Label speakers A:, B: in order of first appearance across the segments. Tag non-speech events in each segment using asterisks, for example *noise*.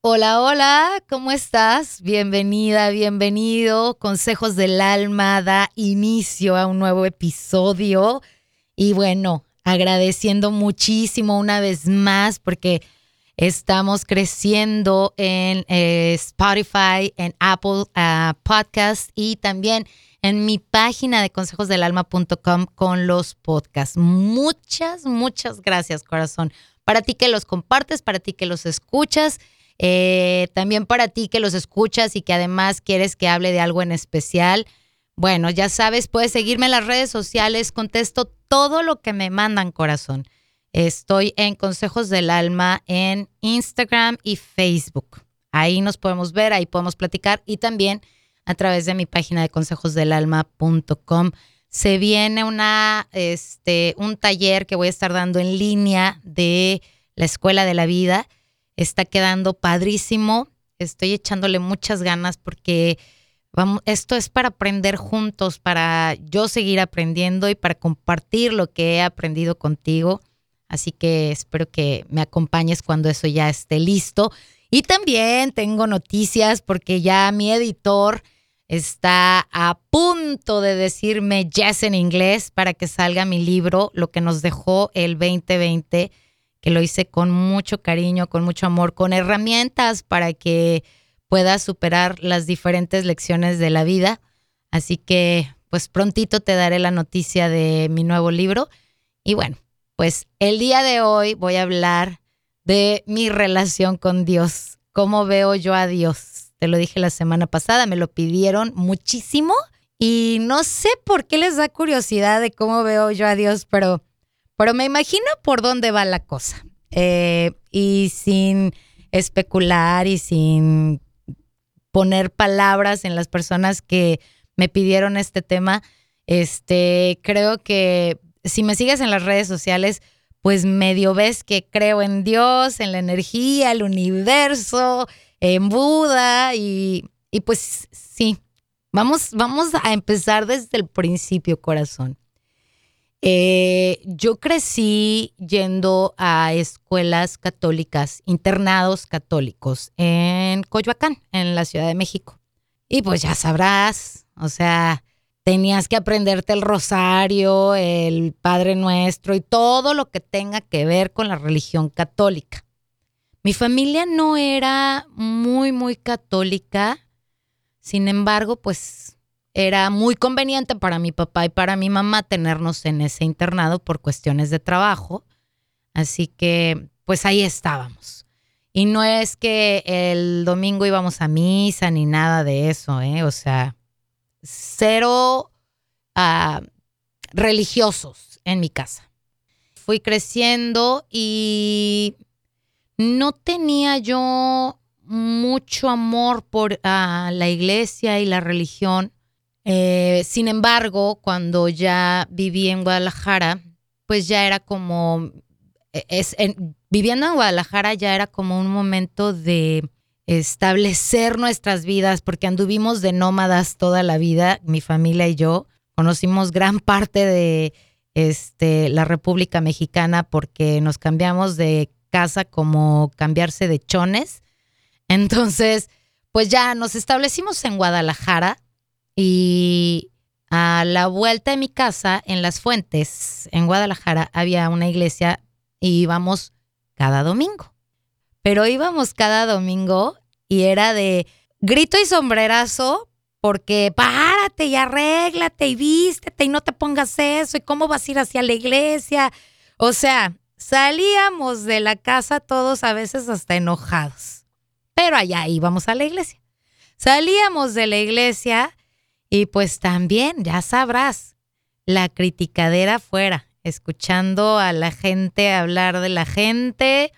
A: Hola, hola, ¿cómo estás? Bienvenida, bienvenido. Consejos del Alma da inicio a un nuevo episodio. Y bueno, agradeciendo muchísimo una vez más porque estamos creciendo en eh, Spotify, en Apple uh, Podcast y también en mi página de consejosdelalma.com con los podcasts. Muchas, muchas gracias, corazón. Para ti que los compartes, para ti que los escuchas, eh, también para ti que los escuchas y que además quieres que hable de algo en especial. Bueno, ya sabes, puedes seguirme en las redes sociales, contesto todo lo que me mandan, corazón. Estoy en Consejos del Alma en Instagram y Facebook. Ahí nos podemos ver, ahí podemos platicar y también a través de mi página de consejosdelalma.com. Se viene una, este, un taller que voy a estar dando en línea de la Escuela de la Vida. Está quedando padrísimo. Estoy echándole muchas ganas porque vamos, esto es para aprender juntos, para yo seguir aprendiendo y para compartir lo que he aprendido contigo. Así que espero que me acompañes cuando eso ya esté listo. Y también tengo noticias porque ya mi editor está a punto de decirme yes en inglés para que salga mi libro, lo que nos dejó el 2020, que lo hice con mucho cariño, con mucho amor, con herramientas para que puedas superar las diferentes lecciones de la vida. Así que pues prontito te daré la noticia de mi nuevo libro. Y bueno, pues el día de hoy voy a hablar de mi relación con Dios, cómo veo yo a Dios te lo dije la semana pasada, me lo pidieron muchísimo y no sé por qué les da curiosidad de cómo veo yo a Dios, pero, pero me imagino por dónde va la cosa. Eh, y sin especular y sin poner palabras en las personas que me pidieron este tema, este, creo que si me sigues en las redes sociales, pues medio ves que creo en Dios, en la energía, el universo, en Buda y, pues sí, vamos, vamos a empezar desde el principio, corazón. Eh, yo crecí yendo a escuelas católicas, internados católicos en Coyoacán, en la Ciudad de México. Y pues ya sabrás, o sea, tenías que aprenderte el rosario, el Padre Nuestro y todo lo que tenga que ver con la religión católica. Mi familia no era muy, muy católica, sin embargo, pues era muy conveniente para mi papá y para mi mamá tenernos en ese internado por cuestiones de trabajo. Así que, pues ahí estábamos. Y no es que el domingo íbamos a misa ni nada de eso, ¿eh? O sea, cero ah, religiosos en mi casa. Fui creciendo y no tenía yo mucho amor por ah, la iglesia y la religión. Eh, sin embargo, cuando ya viví en Guadalajara, pues ya era como, e, es, viviendo en Guadalajara ya era como un momento de establecer nuestras vidas, porque anduvimos de nómadas toda la vida, mi familia y yo. Conocimos gran parte de este, la República Mexicana porque nos cambiamos de casa como cambiarse de chones. Entonces, pues ya nos establecimos en Guadalajara y a la vuelta de mi casa, en Las Fuentes, en Guadalajara, había una iglesia y íbamos cada domingo. Pero íbamos cada domingo y era de grito y sombrerazo porque párate y arréglate y vístete y no te pongas eso y cómo vas a ir hacia la iglesia. O sea, Salíamos de la casa todos a veces hasta enojados, pero allá íbamos a la iglesia. Salíamos de la iglesia y pues también, ya sabrás, la criticadera fuera, escuchando a la gente hablar de la gente.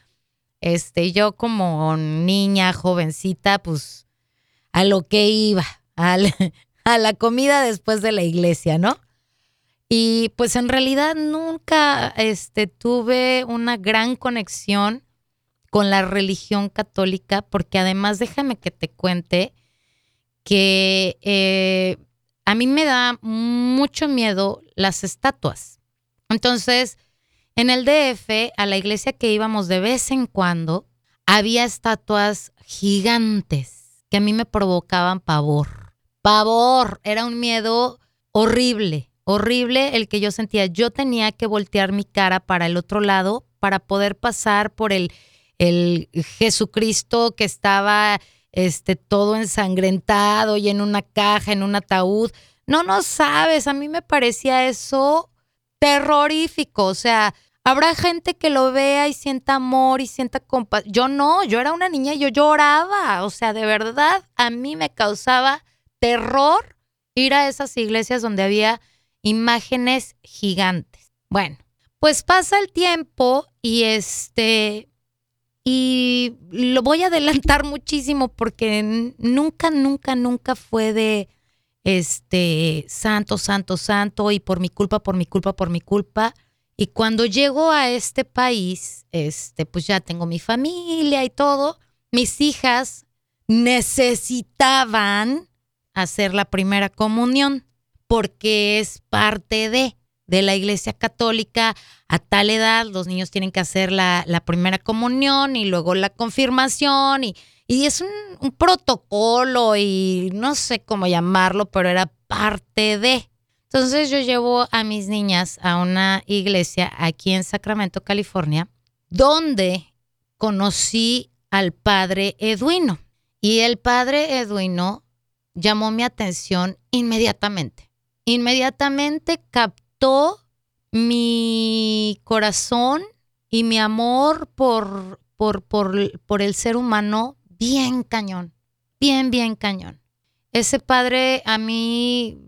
A: Este, yo como niña, jovencita, pues a lo que iba, a *laughs* a la comida después de la iglesia, ¿no? Y pues en realidad nunca este, tuve una gran conexión con la religión católica, porque además déjame que te cuente que eh, a mí me da mucho miedo las estatuas. Entonces, en el DF, a la iglesia que íbamos de vez en cuando, había estatuas gigantes que a mí me provocaban pavor. Pavor, era un miedo horrible, horrible el que yo sentía. Yo tenía que voltear mi cara para el otro lado para poder pasar por el, el Jesucristo que estaba este, todo ensangrentado y en una caja, en un ataúd. No, no sabes, a mí me parecía eso terrorífico. O sea, habrá gente que lo vea y sienta amor y sienta compasión. Yo no, yo era una niña y yo lloraba. O sea, de verdad, a mí me causaba terror ir a esas iglesias donde había imágenes gigantes. Bueno, pues pasa el tiempo y este y lo voy a adelantar muchísimo porque nunca, nunca, nunca fue de este santo, santo, santo y por mi culpa, por mi culpa, por mi culpa. Y cuando llego a este país, este, pues ya tengo mi familia y todo. Mis hijas necesitaban hacer la primera comunión porque es parte de de la Iglesia Católica a tal edad, los niños tienen que hacer la, primera comunión y luego la confirmación y, y es un, protocolo y no sé cómo llamarlo, pero era parte de. Entonces yo llevo a mis niñas a una iglesia aquí en Sacramento, California, donde conocí al padre Eduino. Y el padre Eduino llamó mi atención inmediatamente. Inmediatamente captó mi corazón y mi amor por, por, por, por el ser humano bien cañón, bien, bien cañón. Ese padre a mí,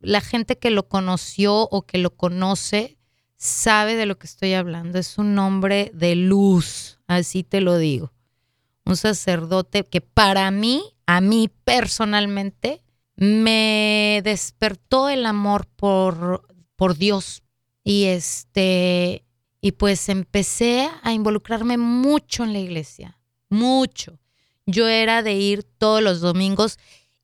A: la gente que lo conoció o que lo conoce, sabe de lo que estoy hablando. Es un hombre de luz, así te lo digo. Un sacerdote que para mí, a mí personalmente, me despertó el amor por por Dios. Y este, y pues empecé a involucrarme mucho en la iglesia, mucho. Yo era de ir todos los domingos,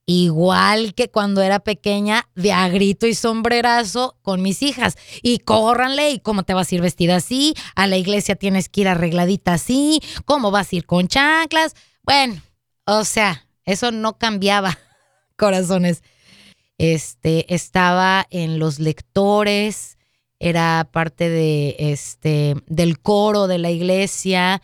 A: igual que cuando era pequeña, de a grito y sombrerazo con mis hijas. Y córranle, ¿y cómo te vas a ir vestida así? A la iglesia tienes que ir arregladita así, ¿cómo vas a ir con chanclas? Bueno, o sea, eso no cambiaba, *laughs* corazones este, estaba en los lectores, era parte de, este, del coro de la iglesia,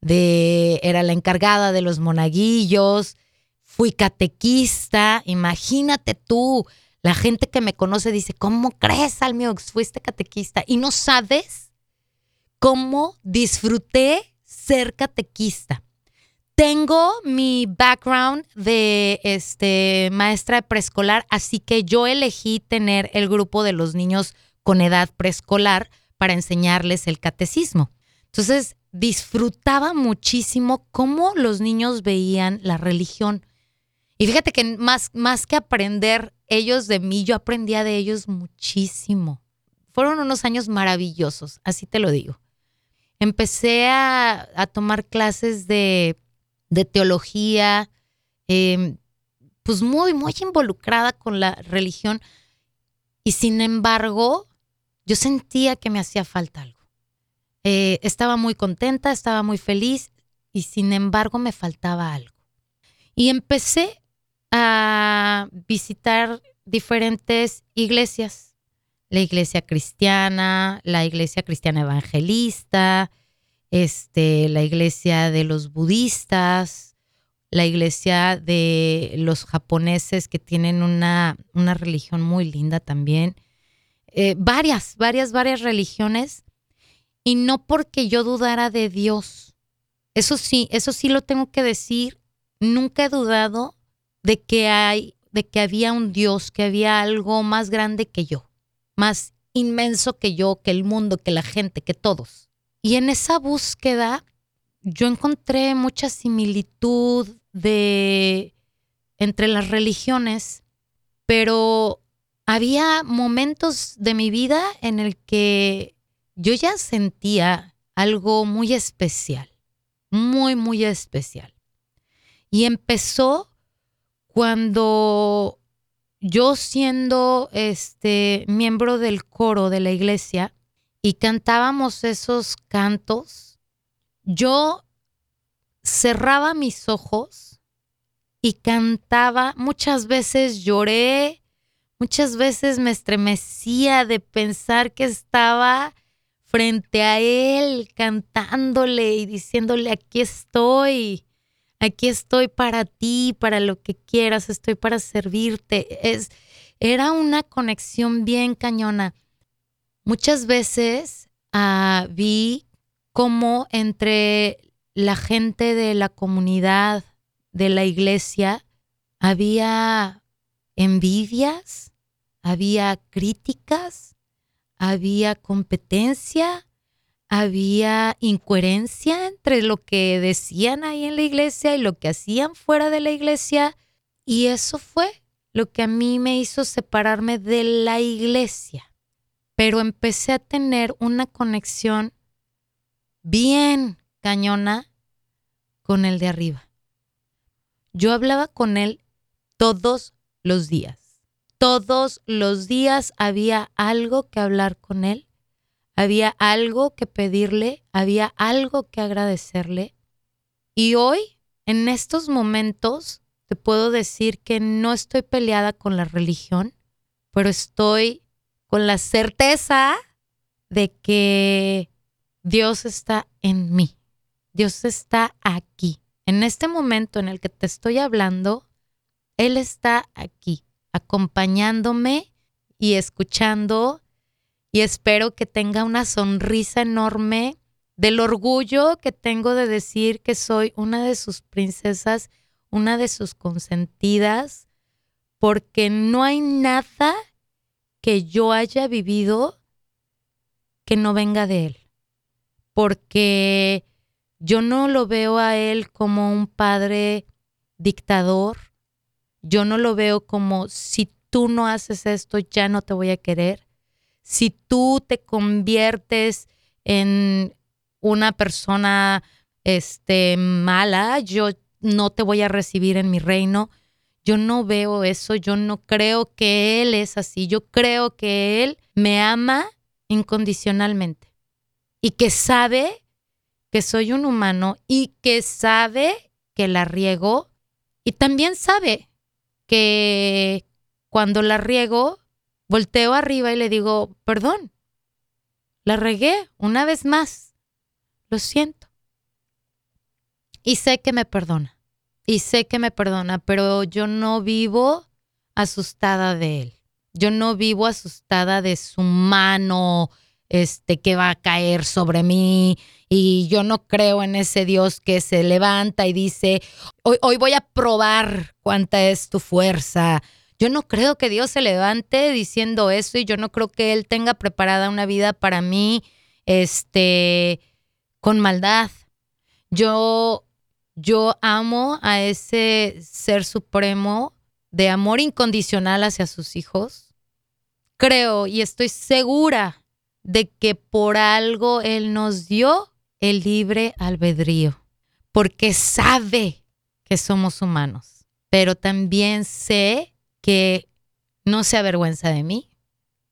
A: de, era la encargada de los monaguillos, fui catequista, imagínate tú, la gente que me conoce dice, ¿cómo crees, Almiox? Fuiste catequista y no sabes cómo disfruté ser catequista. Tengo mi background de este, maestra de preescolar, así que yo elegí tener el grupo de los niños con edad preescolar para enseñarles el catecismo. Entonces, disfrutaba muchísimo cómo los niños veían la religión. Y fíjate que más, más que aprender ellos de mí, yo aprendía de ellos muchísimo. Fueron unos años maravillosos, así te lo digo. Empecé a, a tomar clases de de teología, em, pues muy, muy involucrada con la religión. Y sin embargo, yo sentía que me hacía falta algo. Eh, estaba muy contenta, estaba muy feliz y sin embargo me faltaba algo. Y empecé a visitar diferentes iglesias, la iglesia cristiana, la iglesia cristiana evangelista, este, la iglesia de los budistas, la iglesia de los japoneses que tienen una, una religión muy linda también. Eh, varias, varias, varias religiones. Y no porque yo dudara de Dios. Eso sí, eso sí lo tengo que decir. Nunca he dudado de que hay, de que había un Dios, que había algo más grande que yo, más inmenso que yo, que el mundo, que la gente, que todos. Y en esa búsqueda yo encontré mucha similitud de entre las religiones, pero había momentos de mi vida en el que yo ya sentía algo muy especial, muy, muy especial. Y empezó cuando yo siendo este miembro del coro de la iglesia, y cantábamos esos cantos, yo cerraba mis ojos y cantaba. Muchas veces lloré, muchas veces me estremecía de pensar que estaba frente a él cantándole y diciéndole, aquí estoy, aquí estoy para ti, para lo que quieras, estoy para servirte. Es, era una conexión bien cañona. Muchas veces ah, vi cómo entre la gente de la comunidad, de la iglesia, había envidias, había críticas, había competencia, había incoherencia entre lo que decían ahí en la iglesia y lo que hacían fuera de la iglesia. Y eso fue lo que a mí me hizo separarme de la iglesia. Pero empecé a tener una conexión bien cañona con el de arriba. Yo hablaba con él todos los días. Todos los días había algo que hablar con él, había algo que pedirle, había algo que agradecerle. Y hoy, en estos momentos, te puedo decir que no estoy peleada con la religión, pero estoy con la certeza de que Dios está en mí. Dios está aquí. En este momento en el que te estoy hablando, Él está aquí, acompañándome y escuchando y espero que tenga una sonrisa enorme del orgullo que tengo de decir que soy una de sus princesas una de sus consentidas, porque no hay nada que yo haya vivido que no venga de él, porque yo no lo veo a él como un padre dictador, yo no lo veo como si tú no haces esto ya no te voy a querer, si tú te conviertes en una persona este mala, yo no te voy a recibir en mi reino. Yo no veo eso, yo no creo que Él es así, yo creo que Él me ama incondicionalmente y que sabe que soy un humano y que sabe que la riego y también sabe que cuando la riego, volteo arriba y le digo, perdón, la regué una vez más, lo siento. Y sé que me perdona. Y sé que me perdona, pero yo no vivo asustada de él. Yo no vivo asustada de su mano este que va a caer sobre mí y yo no creo en ese Dios que se levanta y dice, hoy, hoy voy a probar cuánta es tu fuerza. Yo no creo que Dios se levante diciendo eso y yo no creo que Él tenga preparada una vida para mí este, con maldad. Yo yo amo a ese ser supremo de amor incondicional hacia sus hijos. Creo y estoy segura de que por algo Él nos dio el libre albedrío, porque sabe que somos humanos, pero también sé que no se avergüenza de mí,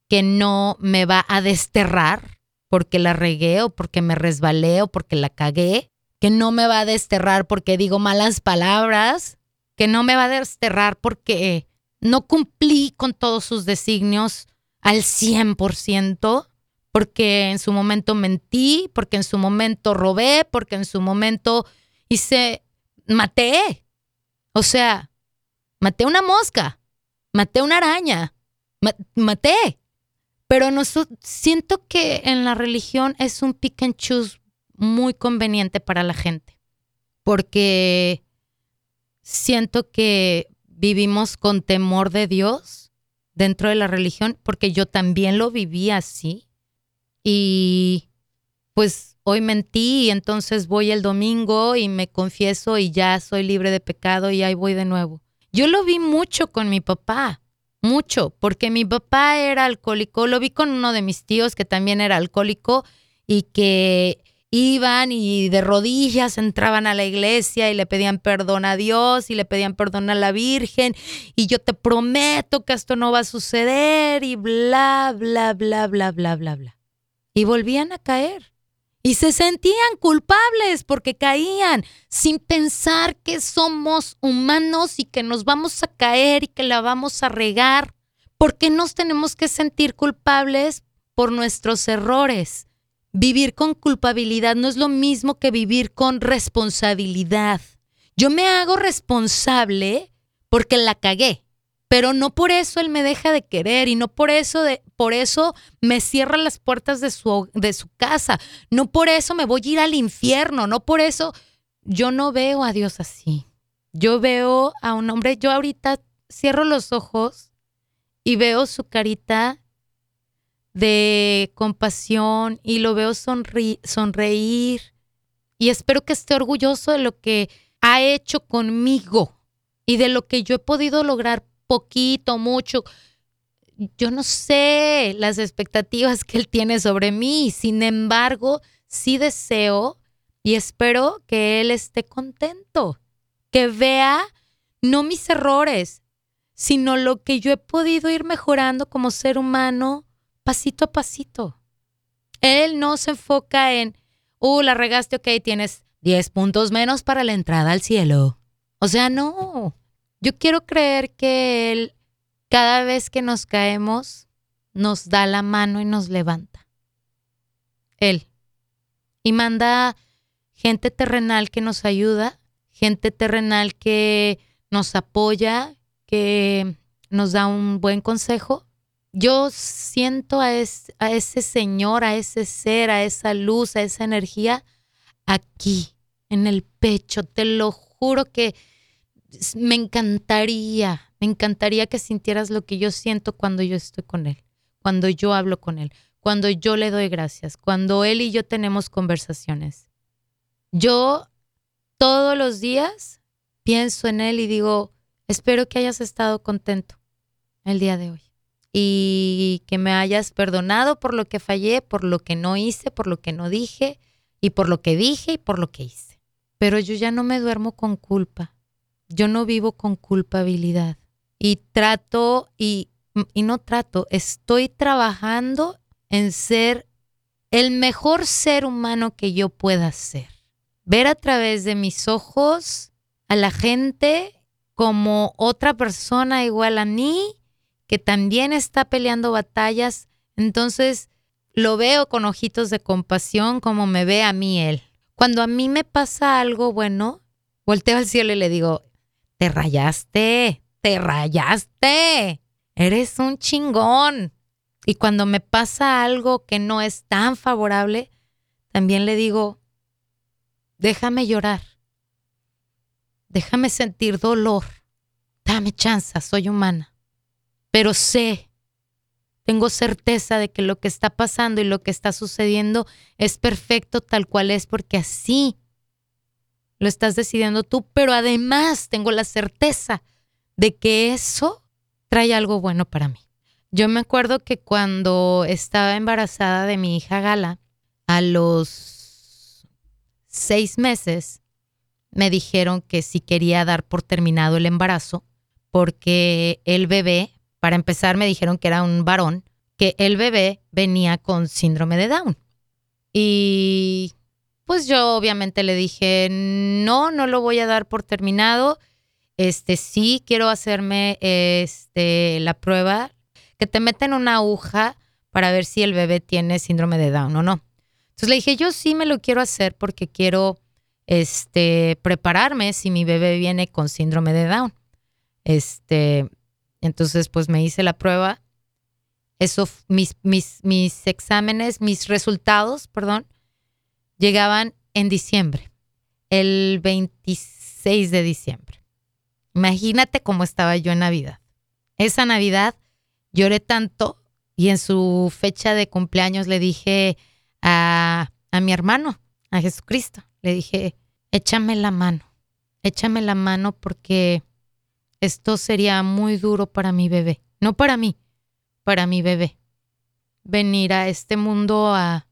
A: que no me va a desterrar porque la regué o porque me resbalé o porque la cagué, que no me va a desterrar porque digo malas palabras, que no me va a desterrar porque no cumplí con todos sus designios al 100%, porque en su momento mentí, porque en su momento robé, porque en su momento hice, maté. O sea, maté una mosca, maté una araña, maté. Pero no, siento que en la religión es un pick and choose muy conveniente para la gente, porque siento que vivimos con temor de Dios dentro de la religión, porque yo también lo viví así. Y pues hoy mentí y entonces voy el domingo y me confieso y ya soy libre de pecado y ahí voy de nuevo. Yo lo vi mucho con mi papá, mucho, porque mi papá era alcohólico, lo vi con uno de mis tíos que también era alcohólico y que iban y de rodillas entraban a la iglesia y le pedían perdón a Dios y le pedían perdón a la Virgen y yo te prometo que esto no va a suceder y bla, bla, bla, bla, bla, bla, bla. Y volvían a caer y se sentían culpables porque caían sin pensar que somos humanos y que nos vamos a caer y que la vamos a regar. ¿Por qué nos tenemos que sentir culpables por nuestros errores? Vivir con culpabilidad no es lo mismo que vivir con responsabilidad. Yo me hago responsable porque la cagué pero no por eso él me deja de querer y no por eso, por eso me cierra las puertas de su, de su casa, no por eso me voy a ir al infierno, no por eso yo no veo a Dios así. Yo veo a un hombre, yo ahorita cierro los ojos y veo su carita de compasión y lo veo sonreír y espero que esté orgulloso de lo que ha hecho conmigo y de lo que yo he podido lograr poquito, mucho. Yo no sé las expectativas que él tiene sobre mí. Sin embargo, sí deseo y espero que él esté contento, que vea no mis errores, sino lo que yo he podido ir mejorando como ser humano pasito a pasito. Él no se enfoca en, uh, la regaste, ok, tienes 10 puntos menos para la entrada al cielo. O sea, no. Yo quiero creer que Él, cada vez que nos caemos, nos da la mano y nos levanta. Él. Y manda gente terrenal que nos ayuda, gente terrenal que nos apoya, que nos da un buen consejo. Yo siento a, ese Señor, a ese ser, a esa luz, a esa energía aquí, en el pecho. Te lo juro que me encantaría, me encantaría que sintieras lo que yo siento cuando yo estoy con Él, cuando yo hablo con Él, cuando yo le doy gracias, cuando Él y yo tenemos conversaciones. Yo todos los días pienso en Él y digo, espero que hayas estado contento el día de hoy y que me hayas perdonado por lo que fallé, por lo que no hice, por lo que no dije y por lo que dije y por lo que hice. Pero yo ya no me duermo con culpa yo no vivo con culpabilidad y trato y, y no trato, estoy trabajando en ser el mejor ser humano que yo pueda ser. Ver a través de mis ojos a la gente como otra persona igual a mí, que también está peleando batallas. Entonces lo veo con ojitos de compasión como me ve a mí él. Cuando a mí me pasa algo bueno, volteo al cielo y le digo, te rayaste, te rayaste, eres un chingón. Y cuando me pasa algo que no es tan favorable, también le digo, déjame llorar, déjame sentir dolor, dame chance, soy humana. Pero sé, tengo certeza de que lo que está pasando y lo que está sucediendo es perfecto tal cual es, porque así lo estás decidiendo tú, pero además tengo la certeza de que eso trae algo bueno para mí. Yo me acuerdo que cuando estaba embarazada de mi hija Gala, a los seis meses, me dijeron que si quería dar por terminado el embarazo, porque el bebé, para empezar, me dijeron que era un varón, que el bebé venía con síndrome de Down. Y pues yo obviamente le dije, no, no lo voy a dar por terminado. Este, sí, quiero hacerme este, la prueba, que te meten una aguja para ver si el bebé tiene síndrome de Down o no. Entonces le dije, yo sí me lo quiero hacer porque quiero este, prepararme si mi bebé viene con síndrome de Down. Este, entonces, pues me hice la prueba. Eso, mis, mis, mis exámenes, mis resultados, perdón, llegaban en diciembre, el 26 de diciembre. Imagínate cómo estaba yo en Navidad. Esa Navidad lloré tanto y en su fecha de cumpleaños le dije a, a mi hermano, a Jesucristo, le dije, échame la mano, échame la mano porque esto sería muy duro para mi bebé, no para mí, para mi bebé. Venir a este mundo a,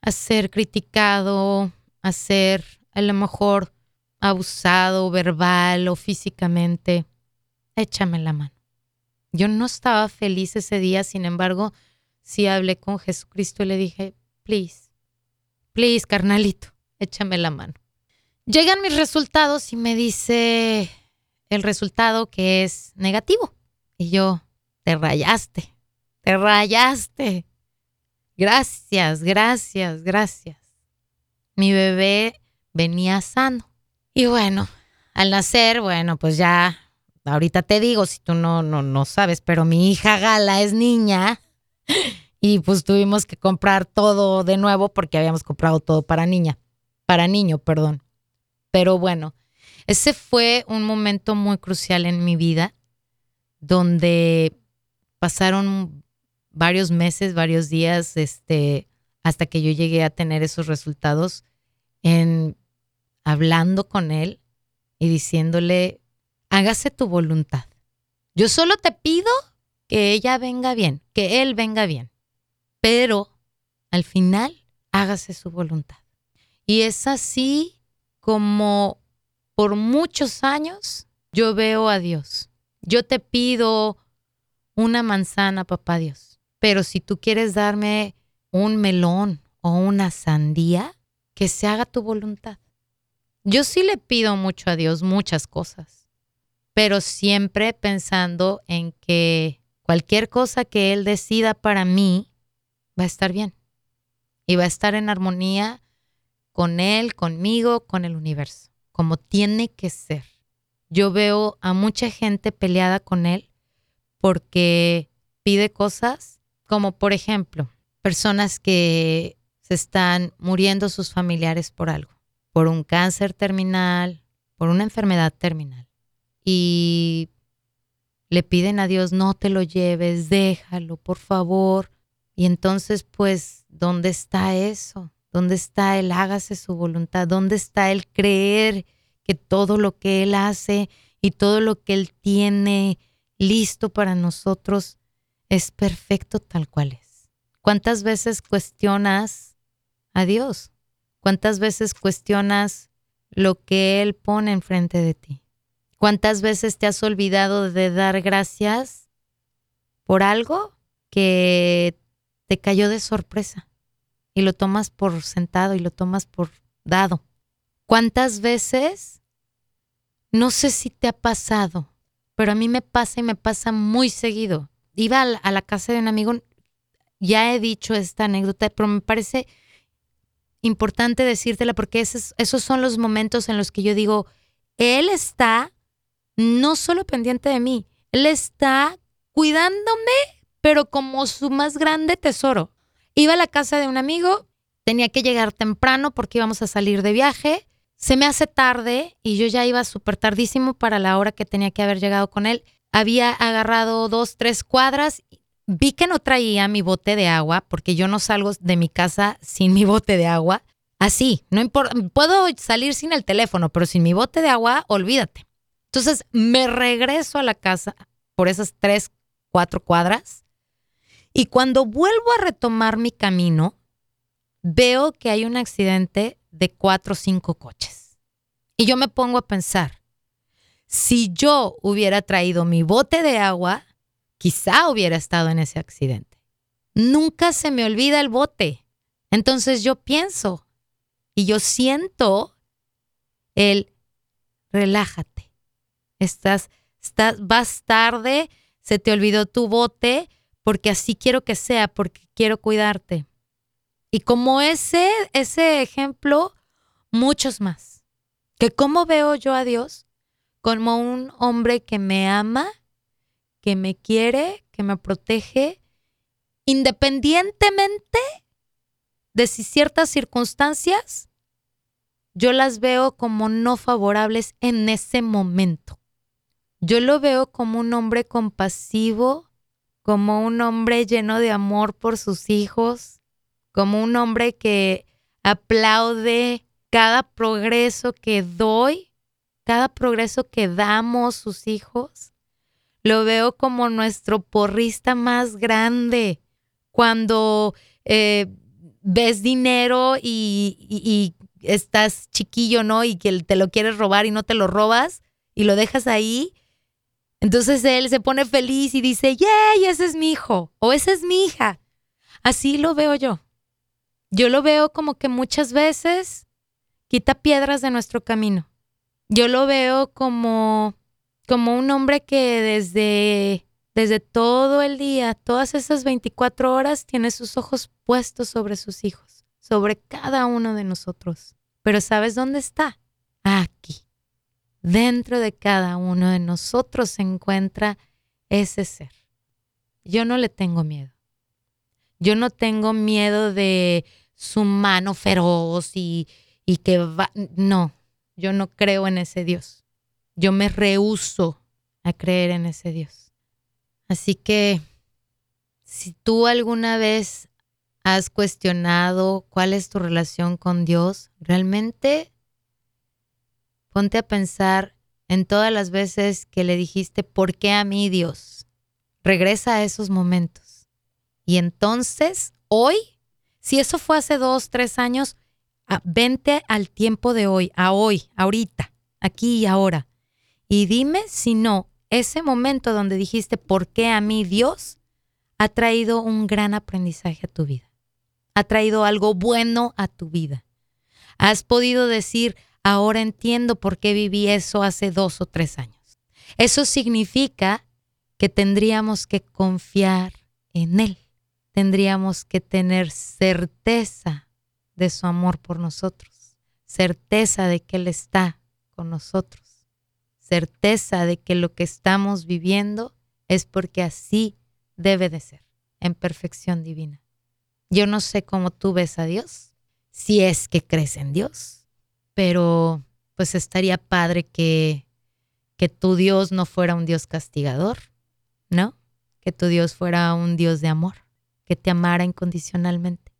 A: a ser criticado, a ser a lo mejor abusado verbal o físicamente, échame la mano. Yo no estaba feliz ese día, sin embargo, sí hablé con Jesucristo y le dije, please, please, carnalito, échame la mano. Llegan mis resultados y me dice el resultado que es negativo. Y yo, te rayaste, te rayaste. Gracias, gracias, gracias. Mi bebé venía sano. Y bueno, al nacer, bueno, pues ya, ahorita te digo, si tú no, no, no sabes, pero mi hija Gala es niña y pues tuvimos que comprar todo de nuevo porque habíamos comprado todo para niña, para niño, perdón. Pero bueno, ese fue un momento muy crucial en mi vida donde pasaron varios meses, varios días, este, hasta que yo llegué a tener esos resultados en hablando con él y diciéndole, hágase tu voluntad. Yo solo te pido que ella venga bien, que él venga bien pero al final hágase su voluntad. Y es así como por muchos años yo veo a Dios. Yo te pido una manzana, papá Dios, pero si tú quieres darme un melón o una sandía, que se haga tu voluntad. Yo sí le pido mucho a Dios muchas cosas, pero siempre pensando en que cualquier cosa que Él decida para mí, va a estar bien y va a estar en armonía con él, conmigo, con el universo, como tiene que ser. Yo veo a mucha gente peleada con él porque pide cosas como, por ejemplo, personas que se están muriendo sus familiares por algo, por un cáncer terminal, por una enfermedad terminal. Y le piden a Dios, no te lo lleves, déjalo, por favor. Y entonces, pues, ¿dónde está eso? ¿Dónde está el hágase su voluntad? ¿Dónde está el creer que todo lo que Él hace y todo lo que Él tiene listo para nosotros es perfecto tal cual es? ¿Cuántas veces cuestionas a Dios? ¿Cuántas veces cuestionas lo que Él pone enfrente de ti? ¿Cuántas veces te has olvidado de dar gracias por algo que te cayó de sorpresa y lo tomas por sentado y lo tomas por dado. ¿Cuántas veces? No sé si te ha pasado, pero a mí me pasa y me pasa muy seguido. Iba a la, casa de un amigo, ya he dicho esta anécdota, pero me parece importante decírtela porque esos, esos son los momentos en los que yo digo, él está no solo pendiente de mí, él está cuidándome pero como su más grande tesoro. Iba a la casa de un amigo, tenía que llegar temprano porque íbamos a salir de viaje. Se me hace tarde y yo ya iba súper tardísimo para la hora que tenía que haber llegado con él. Había agarrado dos, tres cuadras. Vi que no traía mi bote de agua porque yo no salgo de mi casa sin mi bote de agua. Así, no importa, puedo salir sin el teléfono, pero sin mi bote de agua, olvídate. Entonces me regreso a la casa por esas tres, cuatro cuadras y cuando vuelvo a retomar mi camino, veo que hay un accidente de cuatro o cinco coches. Y yo me pongo a pensar, si yo hubiera traído mi bote de agua, quizá hubiera estado en ese accidente. Nunca se me olvida el bote. Entonces yo pienso y yo siento el relájate. Estás, estás, vas tarde, se te olvidó tu bote, porque así quiero que sea, porque quiero cuidarte. Y como ese, ese ejemplo, muchos más. Que cómo veo yo a Dios como un hombre que me ama, que me quiere, que me protege, independientemente de si ciertas circunstancias yo las veo como no favorables en ese momento. Yo lo veo como un hombre compasivo, como un hombre lleno de amor por sus hijos, como un hombre que aplaude cada progreso que doy, cada progreso que damos sus hijos. Lo veo como nuestro porrista más grande. Cuando eh, ves dinero y, y, estás chiquillo, ¿no? Y que te lo quieres robar y no te lo robas y lo dejas ahí entonces él se pone feliz y dice, ¡yay! Ese es mi hijo o esa es mi hija. Así lo veo yo. yo lo veo como que muchas veces quita piedras de nuestro camino. Yo lo veo como, como un hombre que desde, desde todo el día, todas esas 24 horas, tiene sus ojos puestos sobre sus hijos, sobre cada uno de nosotros. Pero ¿sabes dónde está? Aquí. Dentro de cada uno de nosotros se encuentra ese ser. Yo no le tengo miedo. Yo no tengo miedo de su mano feroz y, y que va. No, yo no creo en ese Dios. Yo me rehuso a creer en ese Dios. Así que si tú alguna vez has cuestionado cuál es tu relación con Dios, realmente ponte a pensar en todas las veces que le dijiste, ¿por qué a mí Dios? Regresa a esos momentos. Y entonces, hoy, si eso fue hace dos, tres años, vente al tiempo de hoy, a hoy, ahorita, aquí y ahora. Y dime si no, ese momento donde dijiste, ¿por qué a mí Dios? ha traído un gran aprendizaje a tu vida. Ha traído algo bueno a tu vida. Has podido decir, ahora entiendo por qué viví eso hace dos o tres años. Eso significa que tendríamos que confiar en Él. Tendríamos que tener certeza de su amor por nosotros, certeza de que Él está con nosotros, certeza de que lo que estamos viviendo es porque así debe de ser, en perfección divina. Yo no sé cómo tú ves a Dios, si es que crees en Dios, pero pues estaría padre que, que tu Dios no fuera un Dios castigador, ¿no? Que tu Dios fuera un Dios de amor, que te amara incondicionalmente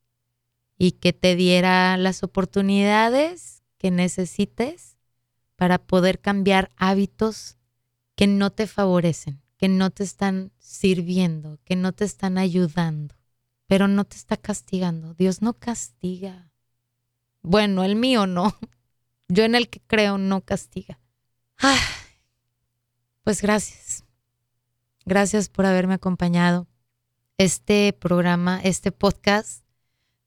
A: y que te diera las oportunidades que necesites para poder cambiar hábitos que no te favorecen, que no te están sirviendo, que no te están ayudando, pero no te está castigando. Dios no castiga. Bueno, el mío no. Yo en el que creo no castiga. pues gracias. Gracias por haberme acompañado. Este programa, este podcast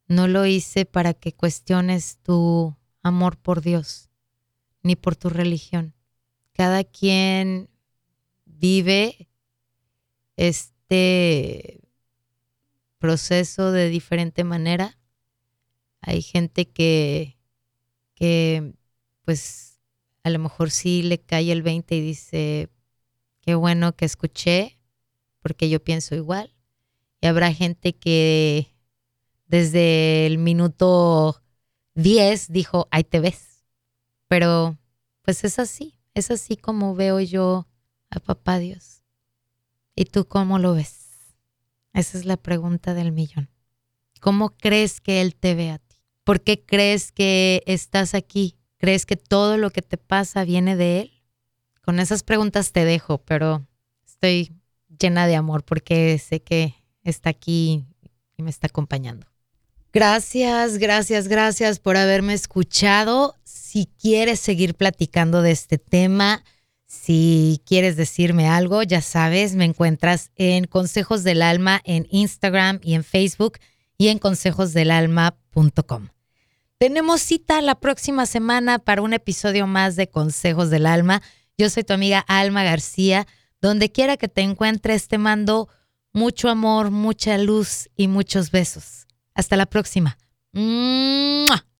A: no lo hice para que cuestiones tu amor por Dios ni por tu religión. Cada quien vive este proceso de diferente manera. Hay gente que, que pues a lo mejor sí le cae el 20 y dice, qué bueno que escuché, porque yo pienso igual. Y habrá gente que desde el minuto 10 dijo, ahí te ves. Pero pues es así, es así como veo yo a papá Dios. ¿Y tú cómo lo ves? Esa es la pregunta del millón. ¿Cómo crees que Él te ve a ti? ¿Por qué crees que estás aquí? ¿Crees que todo lo que te pasa viene de Él? Con esas preguntas te dejo, pero estoy llena de amor porque sé que está aquí y me está acompañando. Gracias, gracias, gracias por haberme escuchado. Si quieres seguir platicando de este tema, si quieres decirme algo, ya sabes, me encuentras en Consejos del Alma en Instagram y en Facebook y en consejosdelalma.com. Tenemos cita la próxima semana para un episodio más de Consejos del Alma. Yo soy tu amiga Alma García. Donde quiera que te encuentres, te mando mucho amor, mucha luz y muchos besos. Hasta la próxima.